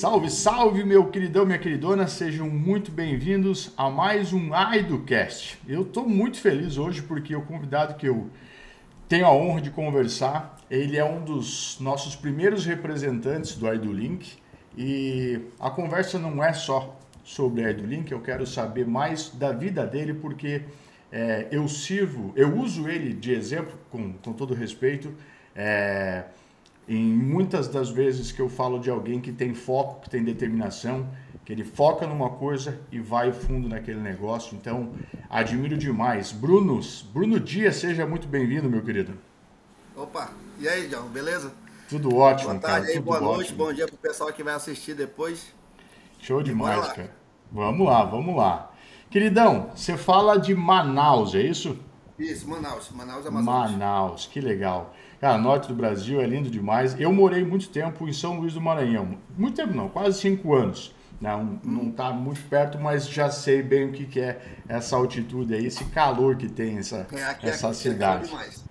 Salve, salve, meu queridão, minha queridona, sejam muito bem-vindos a mais um AidoCast. Eu estou muito feliz hoje porque o convidado que eu tenho a honra de conversar, ele é um dos nossos primeiros representantes do AidoLink e a conversa não é só sobre AidoLink, eu quero saber mais da vida dele porque é, eu sirvo, eu uso ele de exemplo, com, com todo respeito, é, em muitas das vezes que eu falo de alguém que tem foco, que tem determinação, que ele foca numa coisa e vai fundo naquele negócio. Então, admiro demais. Bruno, Bruno Dias, seja muito bem-vindo, meu querido. Opa, e aí, John, beleza? Tudo ótimo, boa tarde cara. Aí, boa noite, bom dia pro pessoal que vai assistir depois. Show demais, cara. Vamos lá, vamos lá. Queridão, você fala de Manaus, é isso? Isso, Manaus. Manaus, Amazonas. Manaus, que legal. Cara, norte do Brasil é lindo demais. Eu morei muito tempo em São Luís do Maranhão. Muito tempo não, quase cinco anos. Não, não está muito perto, mas já sei bem o que, que é essa altitude aí, esse calor que tem essa, é, aqui, essa aqui, cidade. Aqui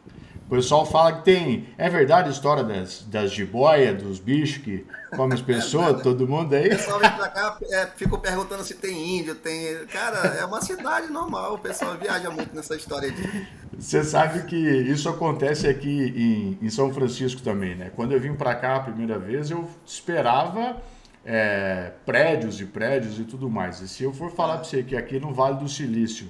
o pessoal fala que tem. É verdade a história das, das jiboias, dos bichos que comem as pessoas, todo mundo aí? O pessoal vem pra cá, é, fica perguntando se tem índio, tem. Cara, é uma cidade normal, o pessoal viaja muito nessa história de. Você sabe que isso acontece aqui em, em São Francisco também, né? Quando eu vim para cá a primeira vez, eu esperava é, prédios e prédios e tudo mais. E se eu for falar para você que aqui no Vale do Silício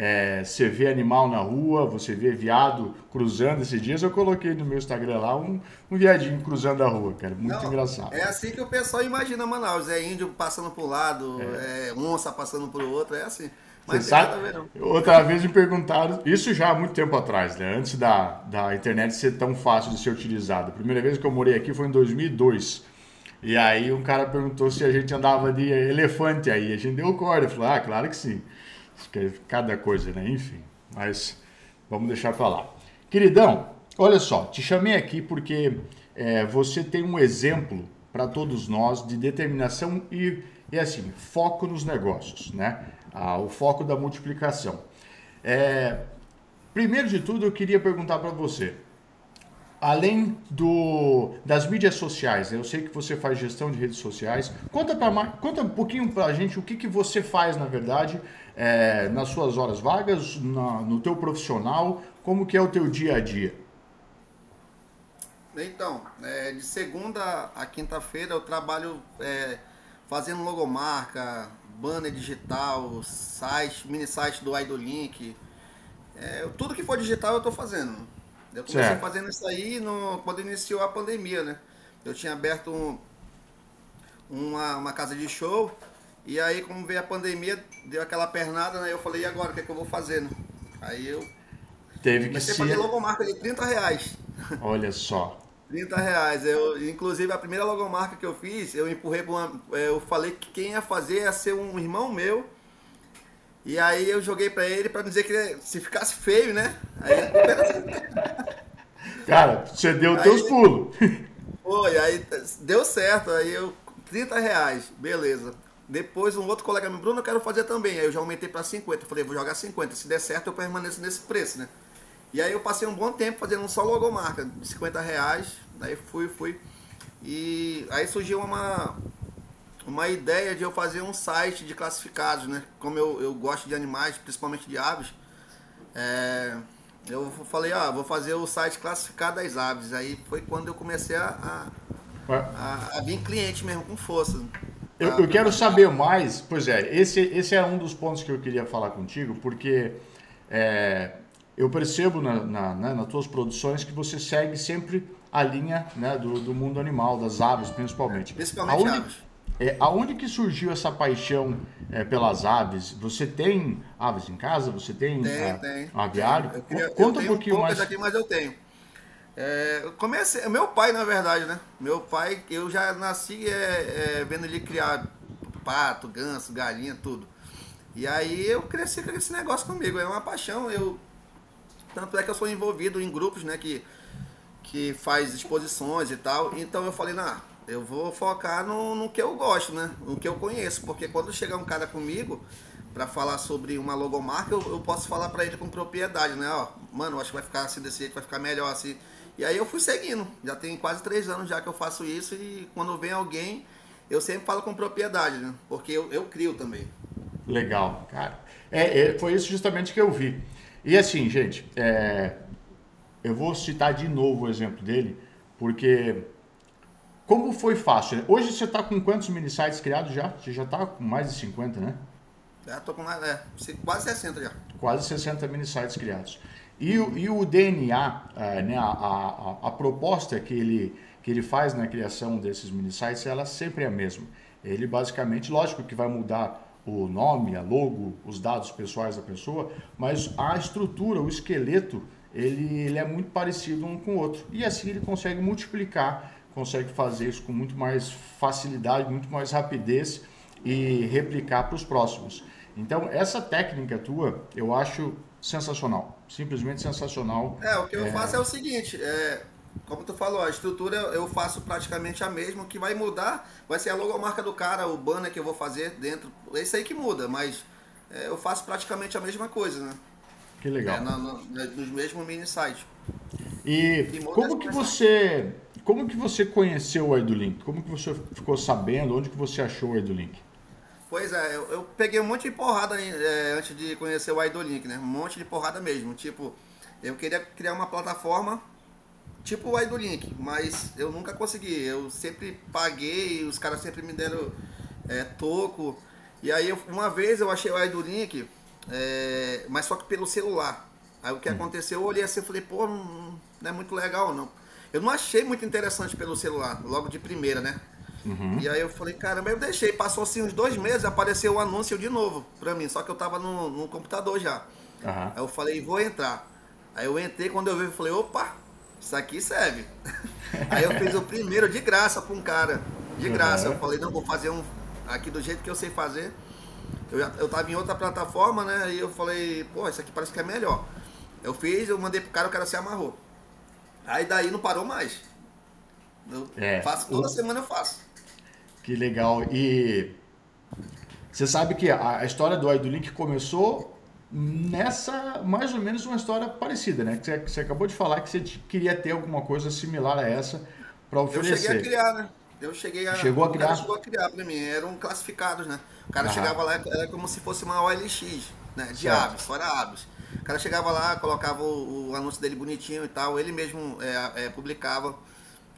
é, você vê animal na rua, você vê viado cruzando esses dias. Eu coloquei no meu Instagram lá um, um viadinho cruzando a rua, cara. Muito Não, engraçado. É assim que o pessoal imagina Manaus. É índio passando para um lado, é. é onça passando para o outro, é assim. Mas Você sabe? Outra vez me perguntaram, isso já há muito tempo atrás, né? Antes da, da internet ser tão fácil de ser utilizada. A primeira vez que eu morei aqui foi em 2002. E aí um cara perguntou se a gente andava de elefante aí. A gente deu corda. Falou, ah, claro que sim. É cada coisa, né? Enfim, mas vamos deixar para lá. Queridão, olha só, te chamei aqui porque é, você tem um exemplo para todos nós de determinação e, e assim, foco nos negócios, né? Ah, o foco da multiplicação. É, primeiro de tudo, eu queria perguntar para você, além do, das mídias sociais, eu sei que você faz gestão de redes sociais. Conta, pra, conta um pouquinho para a gente o que, que você faz, na verdade, é, nas suas horas vagas, na, no teu profissional, como que é o teu dia a dia? Então, é, de segunda a quinta-feira eu trabalho é, fazendo logomarca, banner digital, site, mini site do Idolink. É, tudo que for digital eu estou fazendo. Eu comecei certo. fazendo isso aí no, quando iniciou a pandemia, né? Eu tinha aberto um, uma, uma casa de show e aí, como veio a pandemia, deu aquela pernada, né? Eu falei, e agora, o que, é que eu vou fazer, né? Aí eu Teve que ser... fazer logomarca de 30 reais. Olha só. 30 reais. Eu, inclusive, a primeira logomarca que eu fiz, eu empurrei para uma... Eu falei que quem ia fazer ia ser um irmão meu. E aí eu joguei para ele para dizer que se ficasse feio, né? Aí Cara, você deu aí, teus pulos. Foi, aí deu certo. Aí eu... 30 reais, beleza. Depois um outro colega me Bruno, eu quero fazer também. Aí eu já aumentei para 50. Falei, vou jogar 50. Se der certo, eu permaneço nesse preço, né? E aí eu passei um bom tempo fazendo só logomarca, de 50 reais. Daí fui, fui. E aí surgiu uma, uma ideia de eu fazer um site de classificados, né? Como eu, eu gosto de animais, principalmente de aves. É, eu falei, ah, vou fazer o site classificado das aves. Aí foi quando eu comecei a, a, a, a vir cliente mesmo com força. Eu, eu, quero saber mais. Pois é, esse, esse é um dos pontos que eu queria falar contigo, porque é, eu percebo na, na, né, nas tuas produções que você segue sempre a linha né, do, do mundo animal, das aves principalmente. Principalmente aonde, aves. É, aonde que surgiu essa paixão é, pelas aves? Você tem aves em casa? Você tem, tem, é, tem. aviário? Eu queria, Conta eu um pouquinho mais. aqui, mas eu tenho. É, comecei, meu pai, na verdade, né? Meu pai, eu já nasci é, é, vendo ele criar pato, ganso, galinha, tudo. E aí eu cresci com esse negócio comigo, é uma paixão. Eu, tanto é que eu sou envolvido em grupos, né? Que, que faz exposições e tal. Então eu falei, não, eu vou focar no, no que eu gosto, né? No que eu conheço. Porque quando chegar um cara comigo para falar sobre uma logomarca, eu, eu posso falar para ele com propriedade, né? Ó, mano, acho que vai ficar assim desse jeito, vai ficar melhor assim. E aí eu fui seguindo. Já tem quase três anos já que eu faço isso e quando vem alguém, eu sempre falo com propriedade, né? Porque eu, eu crio também. Legal, cara. É, é, foi isso justamente que eu vi. E assim, gente, é, eu vou citar de novo o exemplo dele, porque como foi fácil? Né? Hoje você está com quantos mini sites criados já? Você já está com mais de 50, né? Já tô com mais, é, quase 60 já. Quase 60 mini sites criados. E, o, e o DNA, é, né, a, a, a, proposta que ele, que ele faz na criação desses mini sites, ela sempre é a mesma. Ele basicamente, lógico que vai mudar o nome, a logo, os dados pessoais da pessoa, mas a estrutura, o esqueleto, ele, ele é muito parecido um com o outro. E assim ele consegue multiplicar, consegue fazer isso com muito mais facilidade, muito mais rapidez e replicar para os próximos. Então, essa técnica tua, eu acho sensacional. Simplesmente sensacional. É, o que eu é... faço é o seguinte, é, como tu falou, a estrutura eu faço praticamente a mesma, o que vai mudar vai ser a logomarca do cara, o banner que eu vou fazer dentro, é isso aí que muda, mas é, eu faço praticamente a mesma coisa, né? Que legal. É, no, no, nos mesmos mini sites. E, e como que você, como que você conheceu o Edulink? Como que você ficou sabendo? Onde que você achou o Edulink? Pois é, eu, eu, peguei um monte de porrada é, antes de conhecer o Idolink, né? Um monte de porrada mesmo. Tipo, eu queria criar uma plataforma tipo o Idolink, mas eu nunca consegui. Eu sempre paguei, os caras sempre me deram é, toco. E aí, uma vez eu achei o Idolink, é, mas só que pelo celular. Aí o que hum. aconteceu, eu olhei assim e falei, pô, não, não é muito legal não. Eu não achei muito interessante pelo celular, logo de primeira, né? Uhum. E aí eu falei, caramba, eu deixei. Passou assim uns dois meses, apareceu o anúncio de novo pra mim. Só que eu tava no, no computador já. Uhum. Aí eu falei, vou entrar. Aí eu entrei, quando eu vi, eu falei, opa, isso aqui serve. aí eu fiz o primeiro de graça pra um cara. De graça. Uhum. Eu falei, não, vou fazer um aqui do jeito que eu sei fazer. Eu, eu tava em outra plataforma, né? E eu falei, pô, isso aqui parece que é melhor. Eu fiz, eu mandei pro cara, o cara se amarrou. Aí daí não parou mais. Eu é, faço, toda o... semana eu faço. Que legal. E você sabe que a, história do Idolink começou nessa, mais ou menos uma história parecida, né? Que você, você acabou de falar que você queria ter alguma coisa similar a essa para oferecer. Eu cheguei a criar, né? Eu cheguei a. Chegou a criar? chegou a criar para mim. Eram classificados, né? O cara chegava lá, era como se fosse uma OLX, né? De certo. aves, fora aves. O cara chegava lá, colocava o, o anúncio dele bonitinho e tal, ele mesmo é, é, publicava.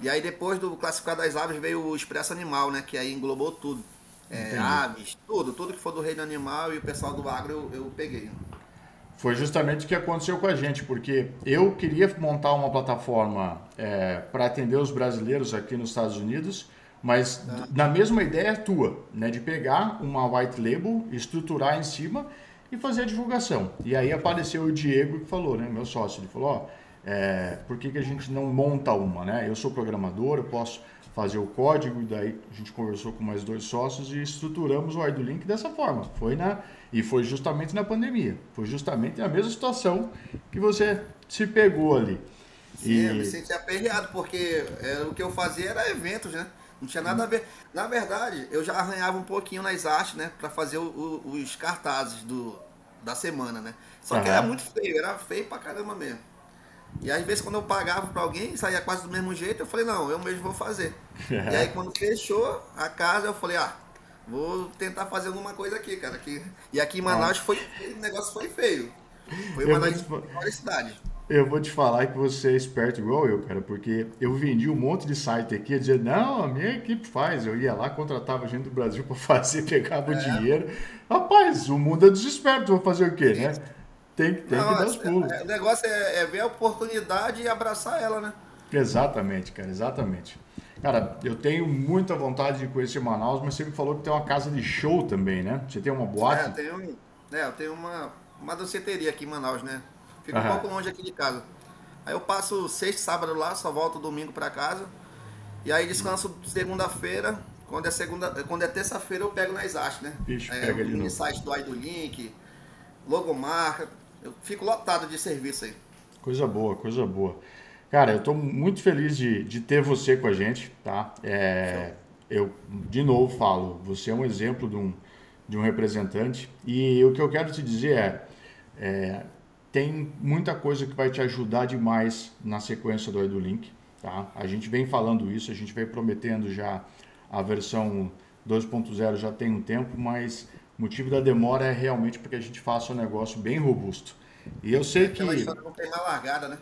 E aí depois do classificado das aves veio o Expresso Animal, né? Que aí englobou tudo. É, aves, tudo, tudo que for do reino animal e o pessoal do agro eu, eu peguei. Foi justamente o que aconteceu com a gente, porque eu queria montar uma plataforma é, para atender os brasileiros aqui nos Estados Unidos, mas ah. na mesma ideia tua, né, de pegar uma white label, estruturar em cima e fazer a divulgação. E aí apareceu o Diego que falou, né, meu sócio, ele falou, ó, é, por que, que a gente não monta uma, né? Eu sou programador, eu posso fazer o código, e daí a gente conversou com mais dois sócios e estruturamos o Idolink dessa forma. Foi na e foi justamente na pandemia. Foi justamente na mesma situação que você se pegou ali. Sim, e... eu me senti aperreado, porque é, o que eu fazia era eventos, né? Não tinha nada a ver. Na verdade, eu já arranhava um pouquinho nas artes, né? Para fazer o, o, os cartazes do, da semana, né? Só uhum. que era muito feio, era feio pra caramba mesmo. E às vezes quando eu pagava para alguém, saía quase do mesmo jeito, eu falei, não, eu mesmo vou fazer. e aí quando fechou a casa, eu falei, ah, vou tentar fazer alguma coisa aqui, cara. Aqui. E aqui em Manaus foi, o negócio foi feio. Foi uma das maiores cidades. Eu vou te falar que você é esperto igual eu, cara, porque eu vendi um monte de site aqui, dizer, não, a minha equipe faz. Eu ia lá, contratava gente do Brasil para fazer, pegava é. o dinheiro. Rapaz, o mundo é dos espertos, vou fazer o quê, né? Tem, tem Não, que dar os pulos. É, o negócio é, é, ver a oportunidade e abraçar ela, né? Exatamente, cara, exatamente. Cara, eu tenho muita vontade de conhecer Manaus, mas você me falou que tem uma casa de show também, né? Você tem uma boate? É, eu tenho, é, eu tenho uma, uma danceteria aqui em Manaus, né? Fica Aham. um pouco longe aqui de casa. Aí eu passo sexta sábado lá, só volto domingo para casa. E aí descanso segunda-feira. Quando é segunda, quando é terça-feira eu pego nas artes, né? Bicho, é, pega no site do Idolink, logomarca, eu fico lotado de serviço aí. Coisa boa, coisa boa. Cara, eu estou muito feliz de, de ter você com a gente, tá? É, eu, de novo, falo, você é um exemplo de um, de um representante e o que eu quero te dizer é, é tem muita coisa que vai te ajudar demais na sequência do EduLink, tá? A gente vem falando isso, a gente vem prometendo já a versão 2.0 já tem um tempo, mas o motivo da demora é realmente porque a gente faça um negócio bem robusto. E eu sei que. Não queimar largada, né?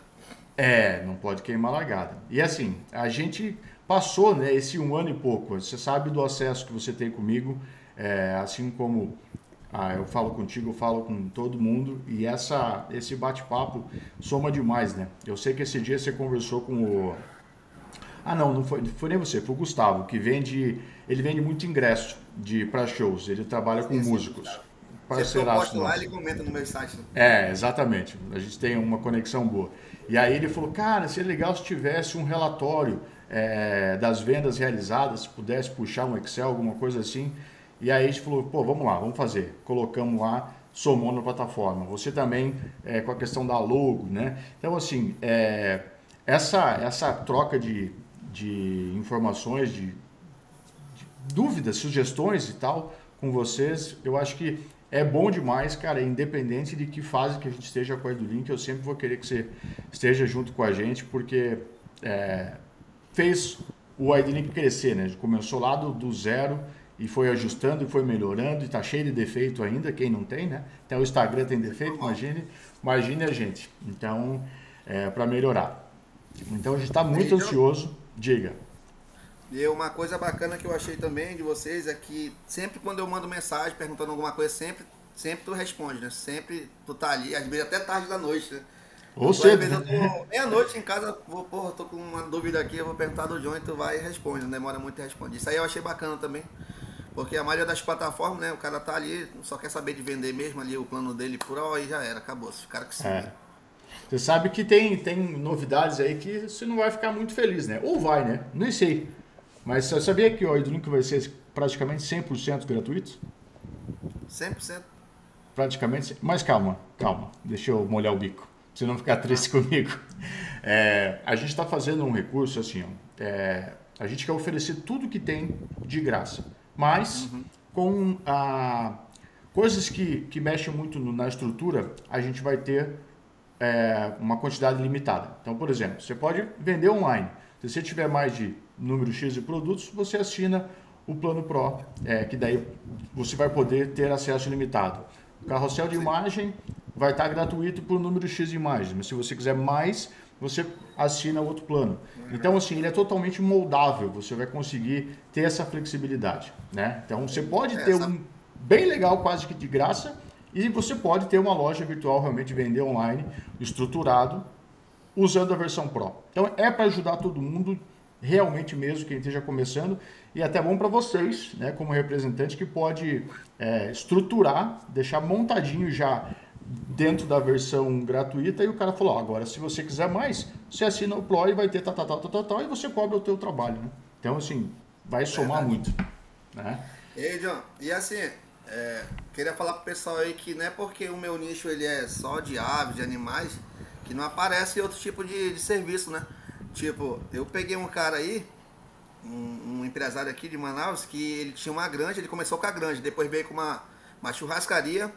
É, não pode queimar largada. E assim, a gente passou né, esse um ano e pouco. Você sabe do acesso que você tem comigo, é, assim como ah, eu falo contigo, eu falo com todo mundo. E essa, esse bate-papo soma demais, né? Eu sei que esse dia você conversou com o. Ah, não, não foi, foi nem você, foi o Gustavo, que vende. Ele vende muito ingresso de para shows. Ele trabalha com sim, músicos. Sim, parceiraço. Você lá, ele comenta no meu site. Né? É, exatamente. A gente tem uma conexão boa. E aí ele falou, cara, seria legal se tivesse um relatório é, das vendas realizadas, se pudesse puxar um Excel, alguma coisa assim. E aí a gente falou, pô, vamos lá, vamos fazer. Colocamos lá, somou na plataforma. Você também, é, com a questão da logo, né? Então, assim, é, essa, essa troca de, de informações, de, de dúvidas, sugestões e tal com vocês, eu acho que é bom demais, cara, independente de que fase que a gente esteja com a Edulink, eu sempre vou querer que você esteja junto com a gente, porque é, fez o Edulink crescer, né? Começou lá do, do, zero e foi ajustando e foi melhorando e tá cheio de defeito ainda, quem não tem, né? Até o Instagram tem defeito, imagine, imagine a gente. Então, é, para melhorar. Então a gente está muito ansioso, diga. E uma coisa bacana que eu achei também de vocês é que sempre quando eu mando mensagem perguntando alguma coisa, sempre, sempre tu responde, né? Sempre tu tá ali, às vezes até tarde da noite, né? Ou cedo. Às vezes eu tô meia-noite em casa, vou, porra, tô com uma dúvida aqui, eu vou perguntar do John e tu vai e responde, não demora muito a responder. Isso aí eu achei bacana também. Porque a maioria das plataformas, né, o cara tá ali, só quer saber de vender mesmo ali o plano dele por ó, e já era, acabou. O cara que se é. Você sabe que tem, tem novidades aí que você não vai ficar muito feliz, né? Ou vai, né? Nem sei. Mas você sabia que o Edlink vai ser praticamente 100% gratuito? 100%? Praticamente. Mas calma, calma. Deixa eu molhar o bico. Pra você não ficar triste comigo. É, a gente está fazendo um recurso assim, ó, é, a gente quer oferecer tudo que tem de graça, mas uhum. com a, coisas que, que mexem muito no, na estrutura, a gente vai ter é, uma quantidade limitada. Então, por exemplo, você pode vender online. Se você tiver mais de número X de produtos, você assina o plano Pro, é, que daí você vai poder ter acesso limitado. O carrossel de imagem vai estar gratuito por número X de imagens, mas se você quiser mais, você assina outro plano. Então, assim, ele é totalmente moldável, você vai conseguir ter essa flexibilidade, né? Então, você pode ter um bem legal, quase que de graça, e você pode ter uma loja virtual, realmente vender online, estruturado, usando a versão Pro. Então, é para ajudar todo mundo, realmente mesmo, quem esteja começando, e até bom para vocês, né, como representante, que pode é, estruturar, deixar montadinho já dentro da versão gratuita, e o cara falou, agora se você quiser mais, você assina o Pro e vai ter tal, tal, tal, tal, tal, e você cobra o teu trabalho. Né? Então, assim, vai somar muito. Né? E aí, John, e assim, é, queria falar pro pessoal aí que não é porque o meu nicho ele é só de aves, de animais, que não aparece outro tipo de, de serviço, né? Tipo, eu peguei um cara aí, um, um, empresário aqui de Manaus, que ele tinha uma granja, ele começou com a granja, depois veio com uma, uma churrascaria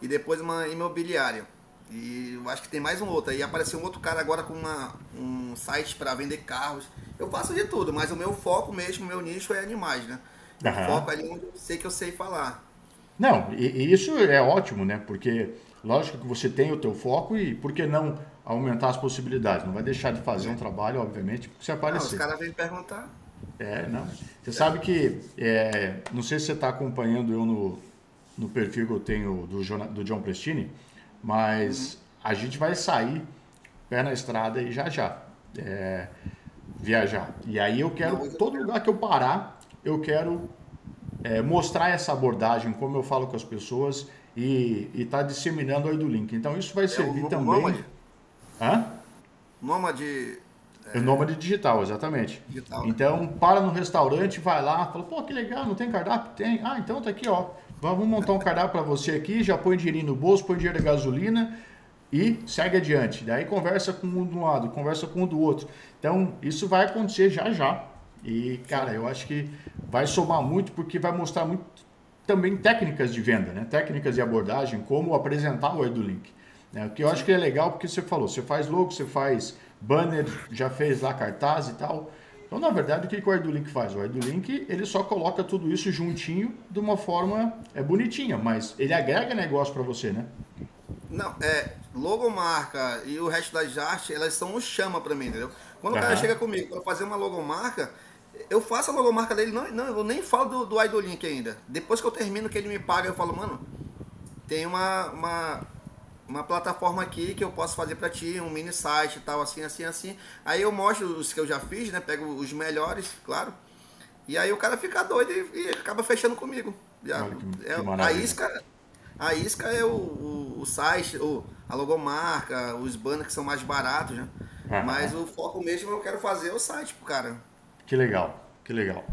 e depois uma imobiliária. E eu acho que tem mais um outro. Aí apareceu um outro cara agora com uma, um site para vender carros. Eu faço de tudo, mas o meu foco mesmo, o meu nicho é animais, né? Uhum. O foco é ali onde eu sei que eu sei falar. Não, e, e, isso é ótimo, né? Porque lógico que você tem o teu foco e por que não aumentar as possibilidades? Não vai deixar de fazer um trabalho, obviamente, se aparecer. Não, os caras vêm perguntar. É, não. Você sabe que, é, não sei se você está acompanhando eu no, no perfil que eu tenho do, do John Prestini, mas uhum. a gente vai sair pé na estrada e já já. É, viajar. E aí eu quero, não, todo lugar que eu parar, eu quero é, mostrar essa abordagem, como eu falo com as pessoas e estar tá disseminando aí do link. Então isso vai é servir é também. Nômade. Hã? Nômade. É... Nômade digital, exatamente. Digital, né? Então, para no restaurante, vai lá, fala, pô, que legal, não tem cardápio? Tem. Ah, então tá aqui, ó. Vamos montar um cardápio para você aqui, já põe dinheirinho no bolso, põe dinheiro de gasolina e segue adiante. Daí conversa com um do lado, conversa com o um do outro. Então, isso vai acontecer já já. E, cara, eu acho que vai somar muito porque vai mostrar muito também técnicas de venda, né? técnicas de abordagem, como apresentar o EduLink. Né? O que eu acho que é legal porque você falou, você faz logo, você faz banner, já fez lá cartaz e tal, Então, na verdade, o que, que o AidoLink faz? O AidoLink, ele só coloca tudo isso juntinho de uma forma é, bonitinha, mas ele agrega negócio para você, né? Não, é, logomarca e o resto das artes, elas são um chama para mim, entendeu? Quando uhum. o cara chega comigo para fazer uma logomarca, eu faço a logomarca dele, não, não eu nem falo do, do Idolink ainda. Depois que eu termino que ele me paga, eu falo, mano, tem uma, uma, uma plataforma aqui que eu posso fazer para ti, um mini site e tal, assim, assim, assim. Aí eu mostro os que eu já fiz, né? Pego os melhores, claro. E aí o cara fica doido e, e acaba fechando comigo. Já, Olha, que, é, que a isca, a isca é o, o, o, site, o, a logomarca, os banners que são mais baratos, né? Uhum. Mas o foco mesmo eu quero fazer o site pro cara. Que legal, que legal.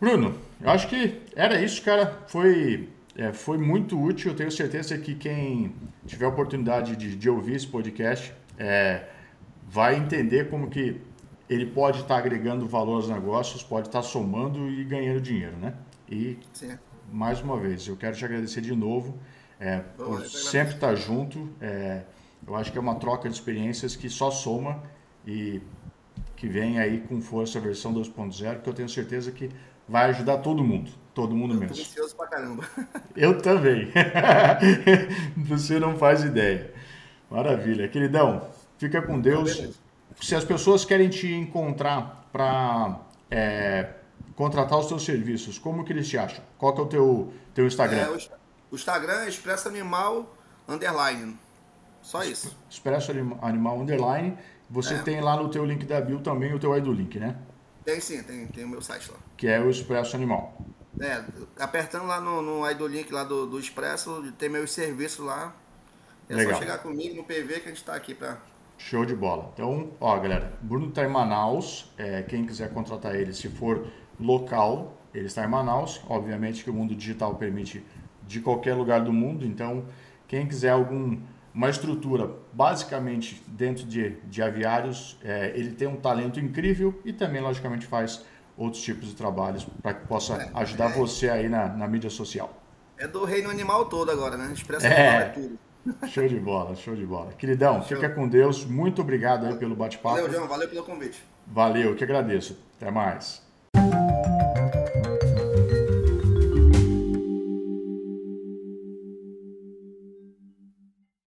Bruno, eu acho que era isso, cara. Foi é, foi muito útil. Eu tenho certeza que quem tiver a oportunidade de, de ouvir esse podcast é, vai entender como que ele pode estar tá agregando valor aos negócios, pode estar tá somando e ganhando dinheiro, né? E Sim. mais uma vez, eu quero te agradecer de novo é, por sempre estar junto. É, eu acho que é uma troca de experiências que só soma e que vem aí com força a versão 2.0, que eu tenho certeza que vai ajudar todo mundo. Todo mundo eu mesmo. Tô ansioso pra caramba. Eu também. Você não faz ideia. Maravilha. Queridão, fica com Deus. Se as pessoas querem te encontrar para é, contratar os seus serviços, como que eles te acham? Qual que é o teu, teu Instagram? É, o Instagram é Expresso Animal Underline. Só isso. Expresso Animal Underline. Você é. tem lá no teu link da bio também o teu ID link, né? Tem sim, tem, tem o meu site lá. Que é o Expresso Animal. É, apertando lá no, no ID link lá do, do Expresso, tem meus serviços lá. É Legal. só chegar comigo no PV que a gente está aqui para Show de bola. Então, ó, galera, Bruno está em Manaus. É, quem quiser contratar ele, se for local, ele está em Manaus. Obviamente que o mundo digital permite de qualquer lugar do mundo. Então, quem quiser algum uma estrutura basicamente dentro de, de aviários. É, ele tem um talento incrível e também, logicamente, faz outros tipos de trabalhos para que possa é, ajudar é, você aí na, na mídia social. É do reino animal todo agora, né? Expressa é, é tudo. Show de bola, show de bola. Queridão, show. fica com Deus. Muito obrigado aí pelo bate-papo. Valeu, João. Valeu pelo convite. Valeu, que agradeço. Até mais.